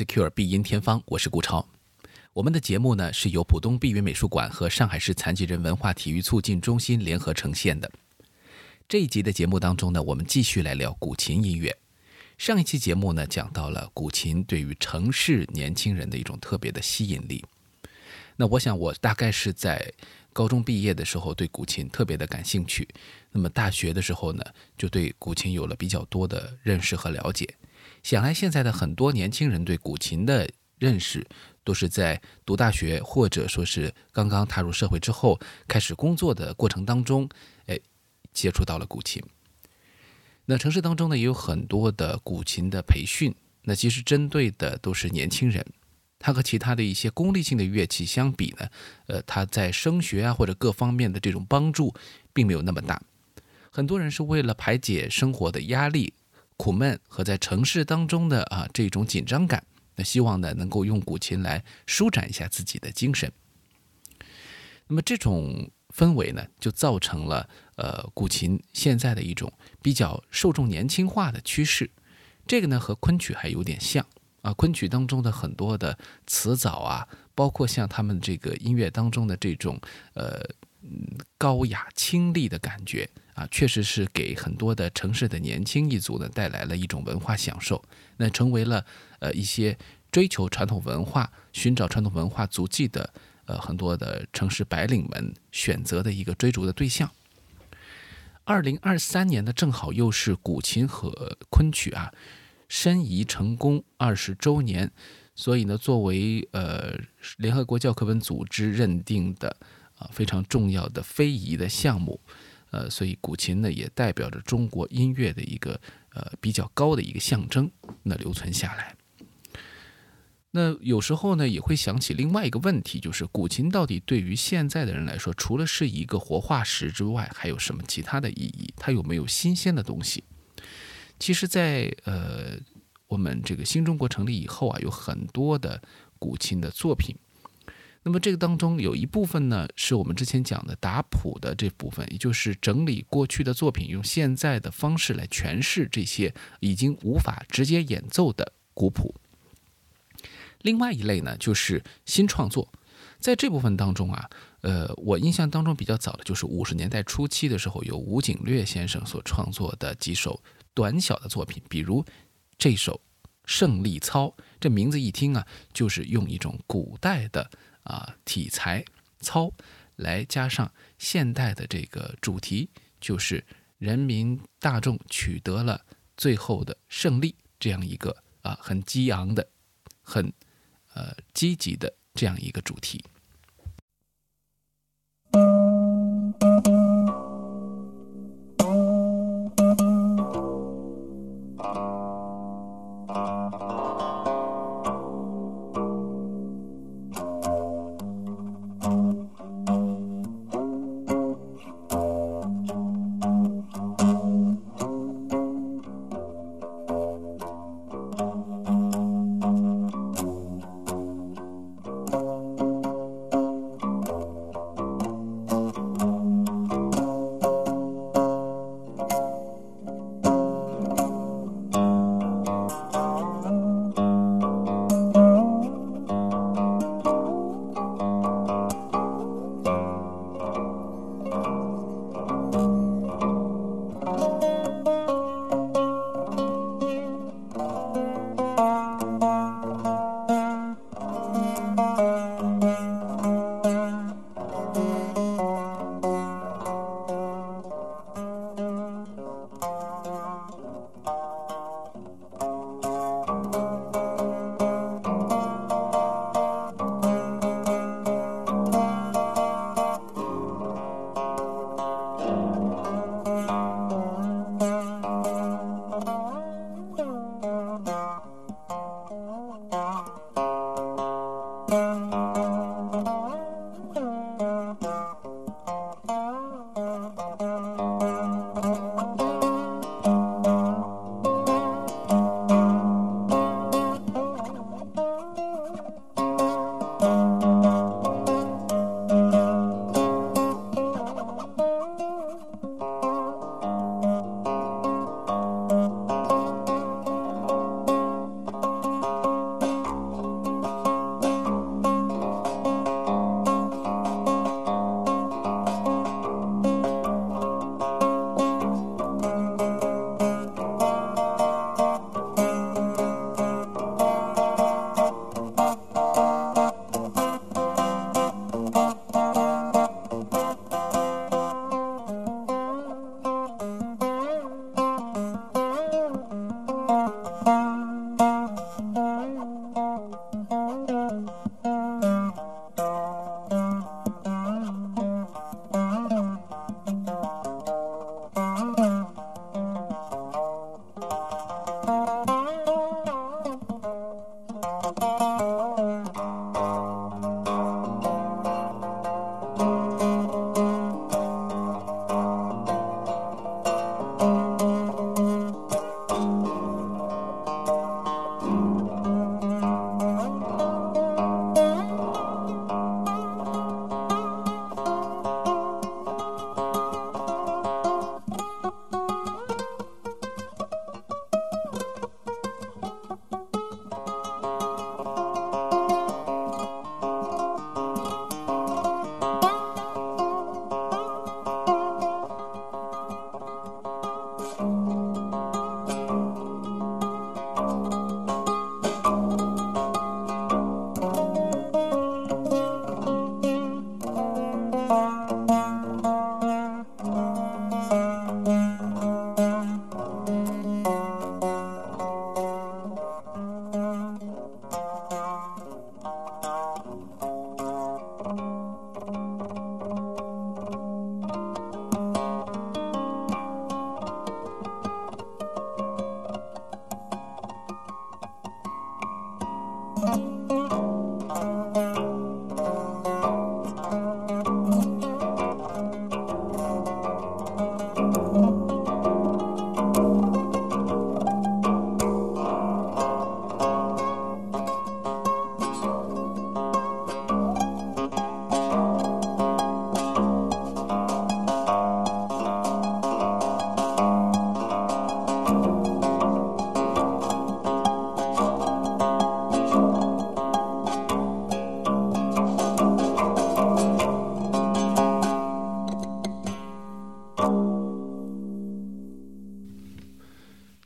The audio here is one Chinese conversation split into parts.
secure 必音天方，我是顾超。我们的节目呢是由浦东碧云美术馆和上海市残疾人文化体育促进中心联合呈现的。这一集的节目当中呢，我们继续来聊古琴音乐。上一期节目呢讲到了古琴对于城市年轻人的一种特别的吸引力。那我想我大概是在高中毕业的时候对古琴特别的感兴趣，那么大学的时候呢就对古琴有了比较多的认识和了解。想来现在的很多年轻人对古琴的认识，都是在读大学或者说是刚刚踏入社会之后，开始工作的过程当中，哎，接触到了古琴。那城市当中呢，也有很多的古琴的培训，那其实针对的都是年轻人。它和其他的一些功利性的乐器相比呢，呃，它在升学啊或者各方面的这种帮助，并没有那么大。很多人是为了排解生活的压力。苦闷和在城市当中的啊这种紧张感，那希望呢能够用古琴来舒展一下自己的精神。那么这种氛围呢，就造成了呃古琴现在的一种比较受众年轻化的趋势。这个呢和昆曲还有点像啊，昆曲当中的很多的词藻啊，包括像他们这个音乐当中的这种呃高雅清丽的感觉。啊，确实是给很多的城市的年轻一族呢带来了一种文化享受，那成为了呃一些追求传统文化、寻找传统文化足迹的呃很多的城市白领们选择的一个追逐的对象。二零二三年呢，正好又是古琴和昆曲啊申遗成功二十周年，所以呢，作为呃联合国教科文组织认定的啊非常重要的非遗的项目。呃，所以古琴呢也代表着中国音乐的一个呃比较高的一个象征，那留存下来。那有时候呢也会想起另外一个问题，就是古琴到底对于现在的人来说，除了是一个活化石之外，还有什么其他的意义？它有没有新鲜的东西？其实，在呃我们这个新中国成立以后啊，有很多的古琴的作品。那么这个当中有一部分呢，是我们之前讲的打谱的这部分，也就是整理过去的作品，用现在的方式来诠释这些已经无法直接演奏的古谱。另外一类呢，就是新创作，在这部分当中啊，呃，我印象当中比较早的就是五十年代初期的时候，由吴景略先生所创作的几首短小的作品，比如这首《胜利操》，这名字一听啊，就是用一种古代的。啊，体裁操来加上现代的这个主题，就是人民大众取得了最后的胜利，这样一个啊很激昂的、很呃积极的这样一个主题。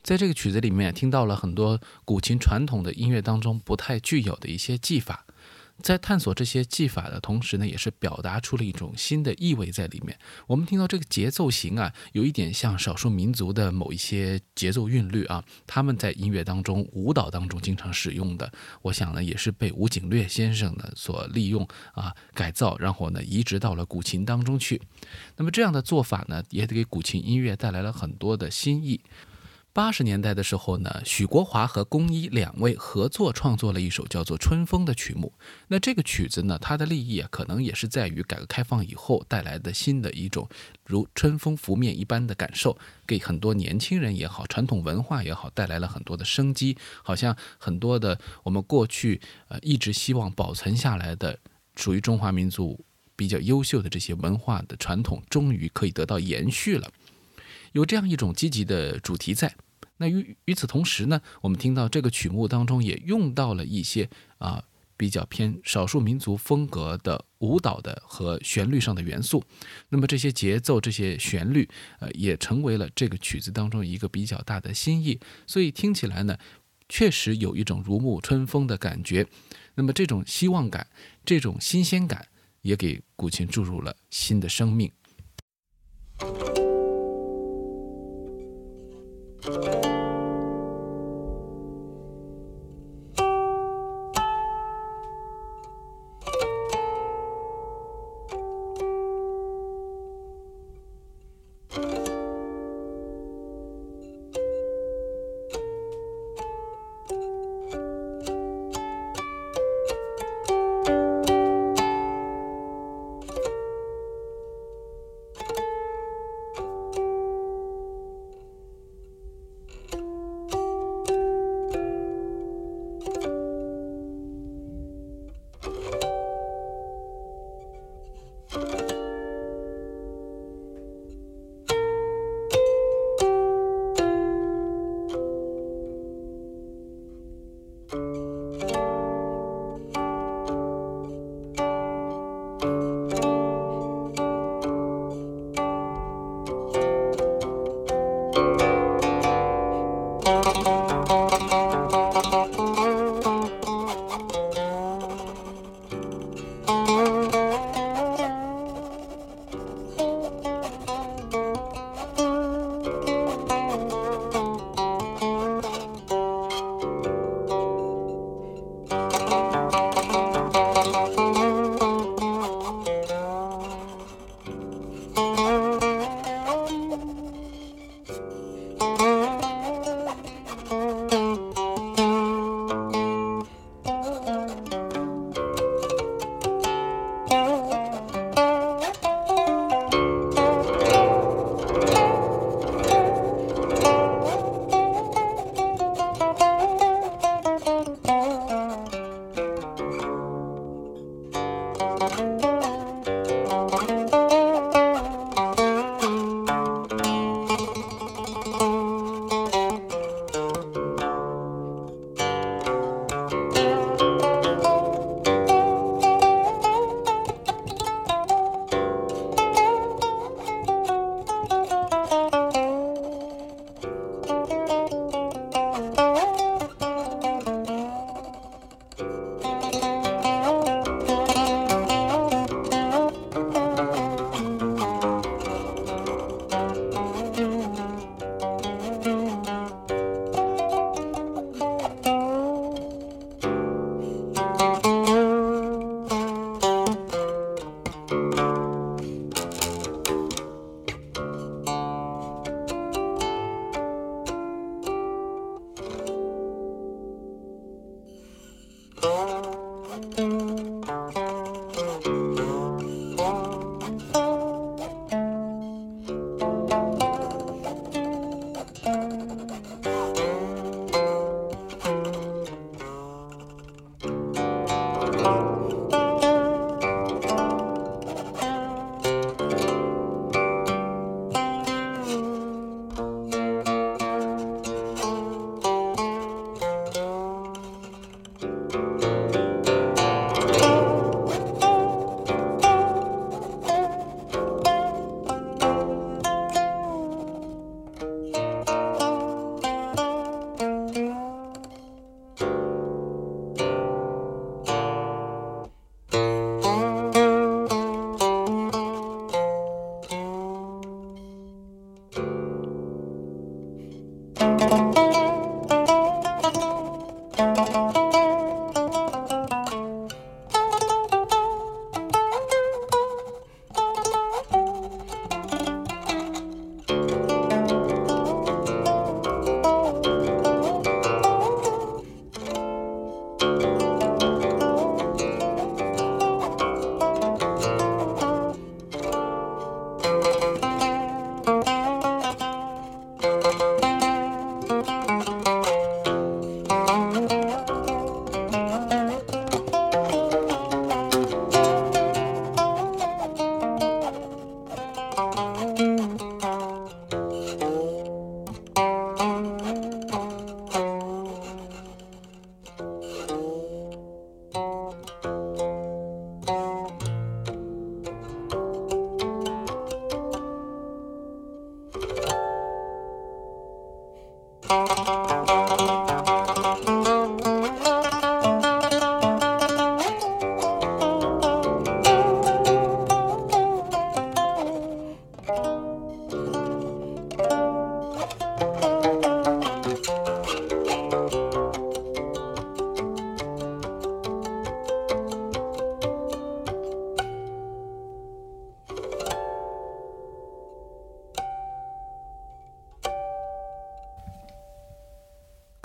在这个曲子里面，听到了很多古琴传统的音乐当中不太具有的一些技法，在探索这些技法的同时呢，也是表达出了一种新的意味在里面。我们听到这个节奏型啊，有一点像少数民族的某一些节奏韵律啊，他们在音乐当中、舞蹈当中经常使用的。我想呢，也是被吴景略先生呢所利用啊改造，然后呢移植到了古琴当中去。那么这样的做法呢，也给古琴音乐带来了很多的新意。八十年代的时候呢，许国华和龚一两位合作创作了一首叫做《春风》的曲目。那这个曲子呢，它的立意啊，可能也是在于改革开放以后带来的新的一种如春风拂面一般的感受，给很多年轻人也好，传统文化也好，带来了很多的生机。好像很多的我们过去呃一直希望保存下来的属于中华民族比较优秀的这些文化的传统，终于可以得到延续了。有这样一种积极的主题在。那与与此同时呢，我们听到这个曲目当中也用到了一些啊比较偏少数民族风格的舞蹈的和旋律上的元素。那么这些节奏、这些旋律，呃，也成为了这个曲子当中一个比较大的新意。所以听起来呢，确实有一种如沐春风的感觉。那么这种希望感、这种新鲜感，也给古琴注入了新的生命。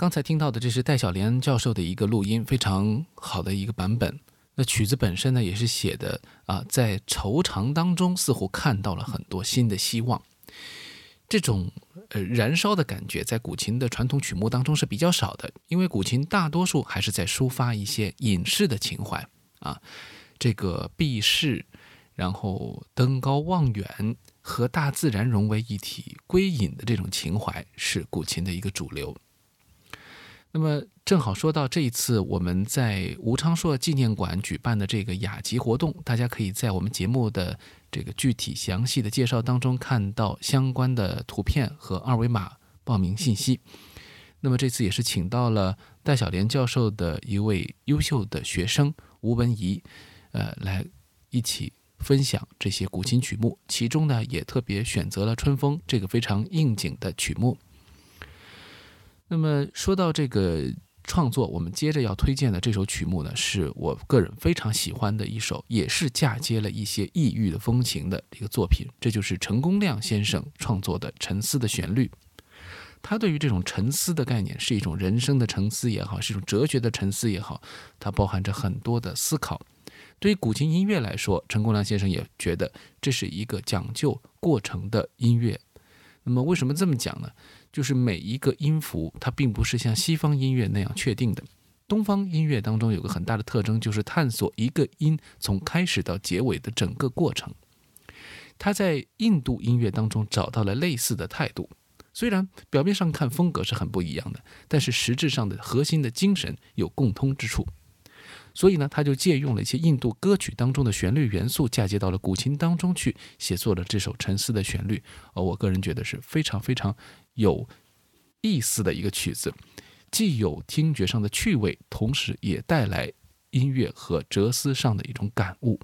刚才听到的这是戴小莲教授的一个录音，非常好的一个版本。那曲子本身呢，也是写的啊，在惆怅当中，似乎看到了很多新的希望。这种呃燃烧的感觉，在古琴的传统曲目当中是比较少的，因为古琴大多数还是在抒发一些隐士的情怀啊，这个避世，然后登高望远，和大自然融为一体、归隐的这种情怀，是古琴的一个主流。那么正好说到这一次我们在吴昌硕纪念馆举办的这个雅集活动，大家可以在我们节目的这个具体详细的介绍当中看到相关的图片和二维码报名信息。那么这次也是请到了戴小莲教授的一位优秀的学生吴文怡，呃，来一起分享这些古琴曲目，其中呢也特别选择了《春风》这个非常应景的曲目。那么说到这个创作，我们接着要推荐的这首曲目呢，是我个人非常喜欢的一首，也是嫁接了一些异域的风情的一个作品。这就是陈公亮先生创作的《沉思的旋律》。他对于这种沉思的概念，是一种人生的沉思也好，是一种哲学的沉思也好，它包含着很多的思考。对于古琴音乐来说，陈公亮先生也觉得这是一个讲究过程的音乐。那么为什么这么讲呢？就是每一个音符，它并不是像西方音乐那样确定的。东方音乐当中有个很大的特征，就是探索一个音从开始到结尾的整个过程。他在印度音乐当中找到了类似的态度，虽然表面上看风格是很不一样的，但是实质上的核心的精神有共通之处。所以呢，他就借用了一些印度歌曲当中的旋律元素，嫁接到了古琴当中去，写作了这首沉思的旋律。呃我个人觉得是非常非常有意思的一个曲子，既有听觉上的趣味，同时也带来音乐和哲思上的一种感悟。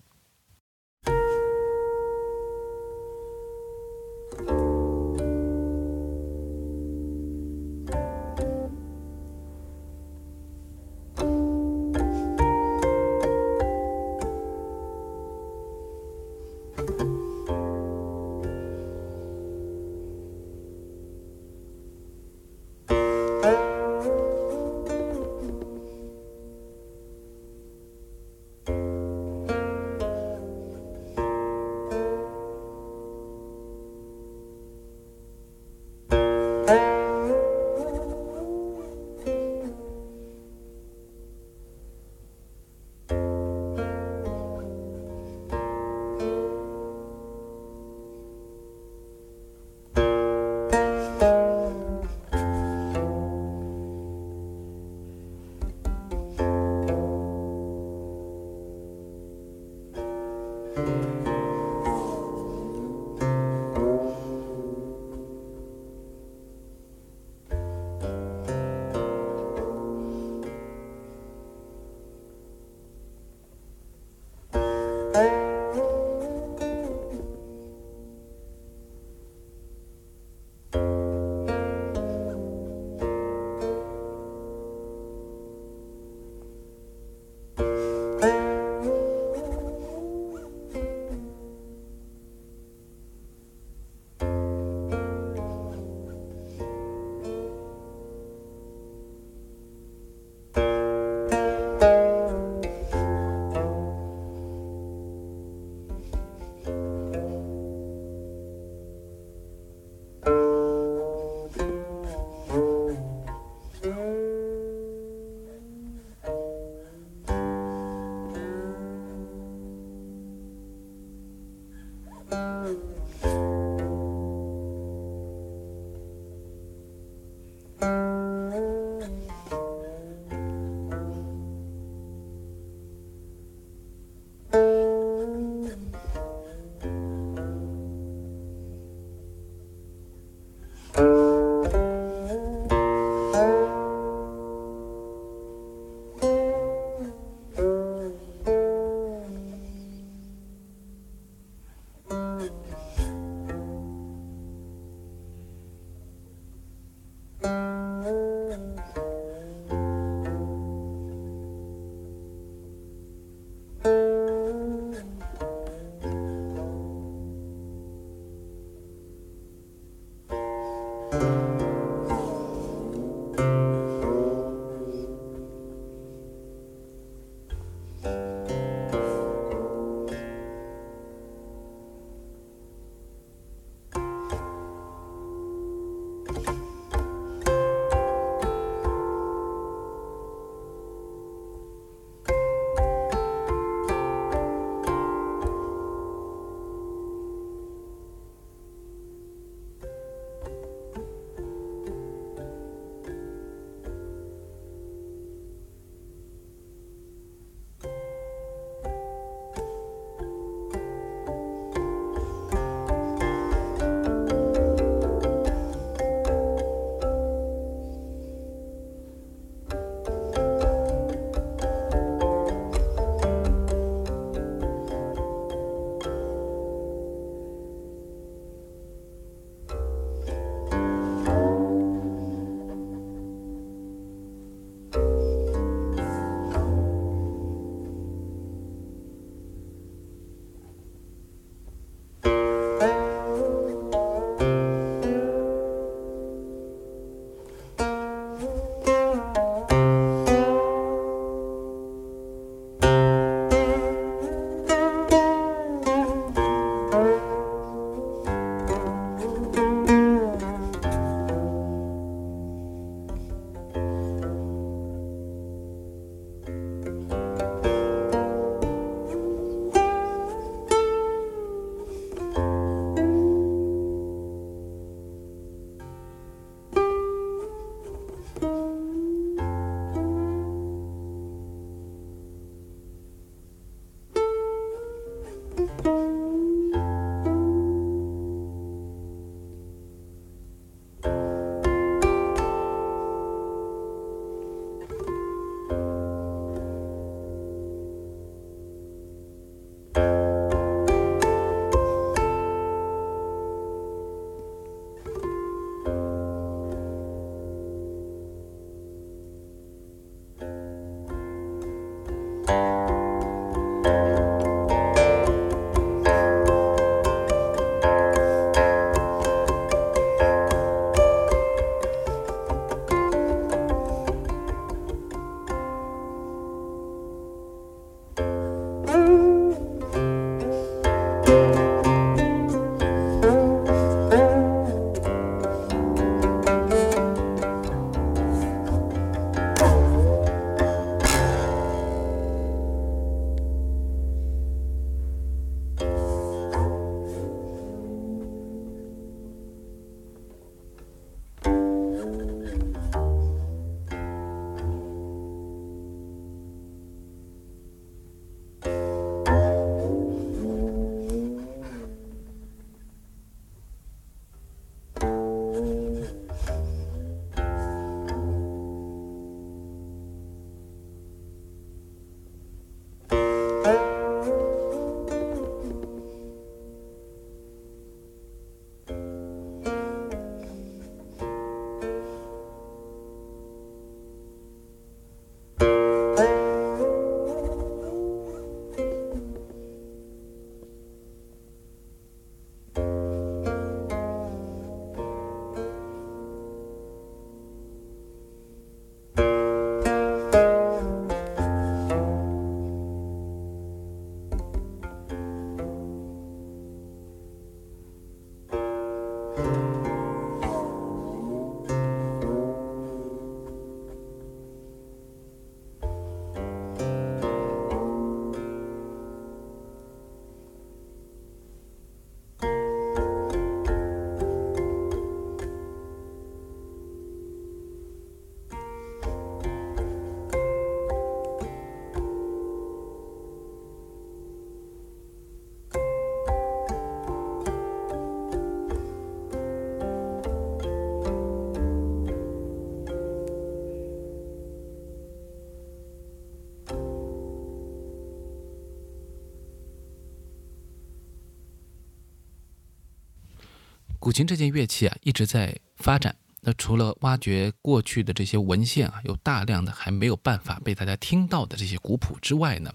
古琴这件乐器啊一直在发展。那除了挖掘过去的这些文献啊，有大量的还没有办法被大家听到的这些古谱之外呢，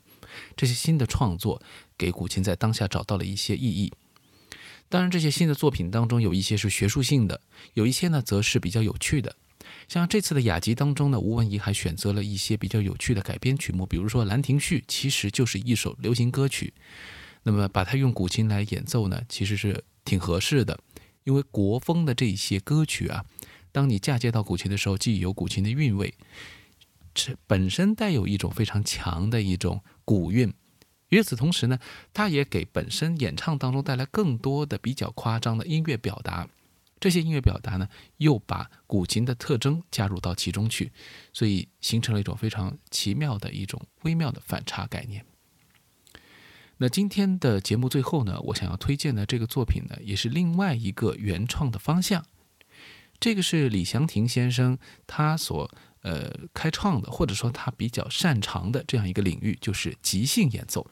这些新的创作给古琴在当下找到了一些意义。当然，这些新的作品当中有一些是学术性的，有一些呢则是比较有趣的。像这次的雅集当中呢，吴文怡还选择了一些比较有趣的改编曲目，比如说《兰亭序》其实就是一首流行歌曲，那么把它用古琴来演奏呢，其实是挺合适的，因为国风的这些歌曲啊，当你嫁接到古琴的时候，既有古琴的韵味，这本身带有一种非常强的一种古韵。与此同时呢，它也给本身演唱当中带来更多的比较夸张的音乐表达。这些音乐表达呢，又把古琴的特征加入到其中去，所以形成了一种非常奇妙的一种微妙的反差概念。那今天的节目最后呢，我想要推荐的这个作品呢，也是另外一个原创的方向。这个是李祥霆先生他所呃开创的，或者说他比较擅长的这样一个领域，就是即兴演奏。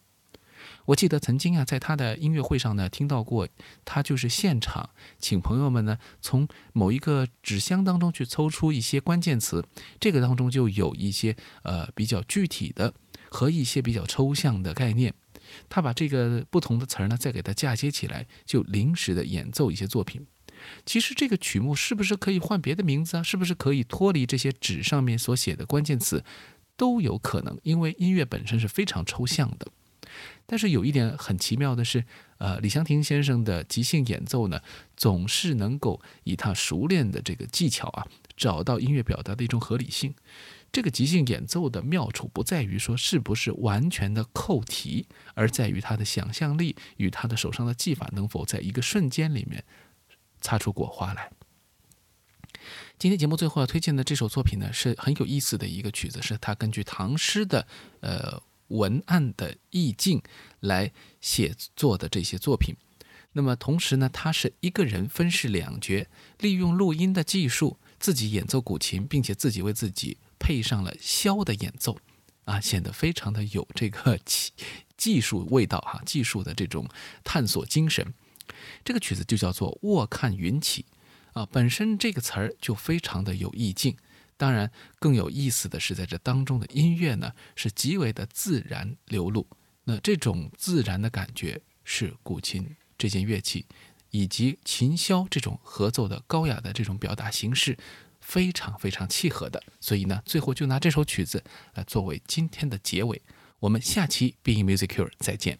我记得曾经啊，在他的音乐会上呢，听到过他就是现场请朋友们呢，从某一个纸箱当中去抽出一些关键词，这个当中就有一些呃比较具体的和一些比较抽象的概念，他把这个不同的词儿呢，再给它嫁接起来，就临时的演奏一些作品。其实这个曲目是不是可以换别的名字啊？是不是可以脱离这些纸上面所写的关键词，都有可能，因为音乐本身是非常抽象的。但是有一点很奇妙的是，呃，李香亭先生的即兴演奏呢，总是能够以他熟练的这个技巧啊，找到音乐表达的一种合理性。这个即兴演奏的妙处不在于说是不是完全的扣题，而在于他的想象力与他的手上的技法能否在一个瞬间里面擦出火花来。今天节目最后要推荐的这首作品呢，是很有意思的一个曲子，是他根据唐诗的呃。文案的意境来写作的这些作品，那么同时呢，他是一个人分饰两角，利用录音的技术自己演奏古琴，并且自己为自己配上了箫的演奏，啊，显得非常的有这个技技术味道哈，技术的这种探索精神。这个曲子就叫做《卧看云起》，啊，本身这个词儿就非常的有意境。当然，更有意思的是，在这当中的音乐呢，是极为的自然流露。那这种自然的感觉，是古琴这件乐器以及琴箫这种合奏的高雅的这种表达形式，非常非常契合的。所以呢，最后就拿这首曲子来作为今天的结尾。我们下期 B E Musicure 再见。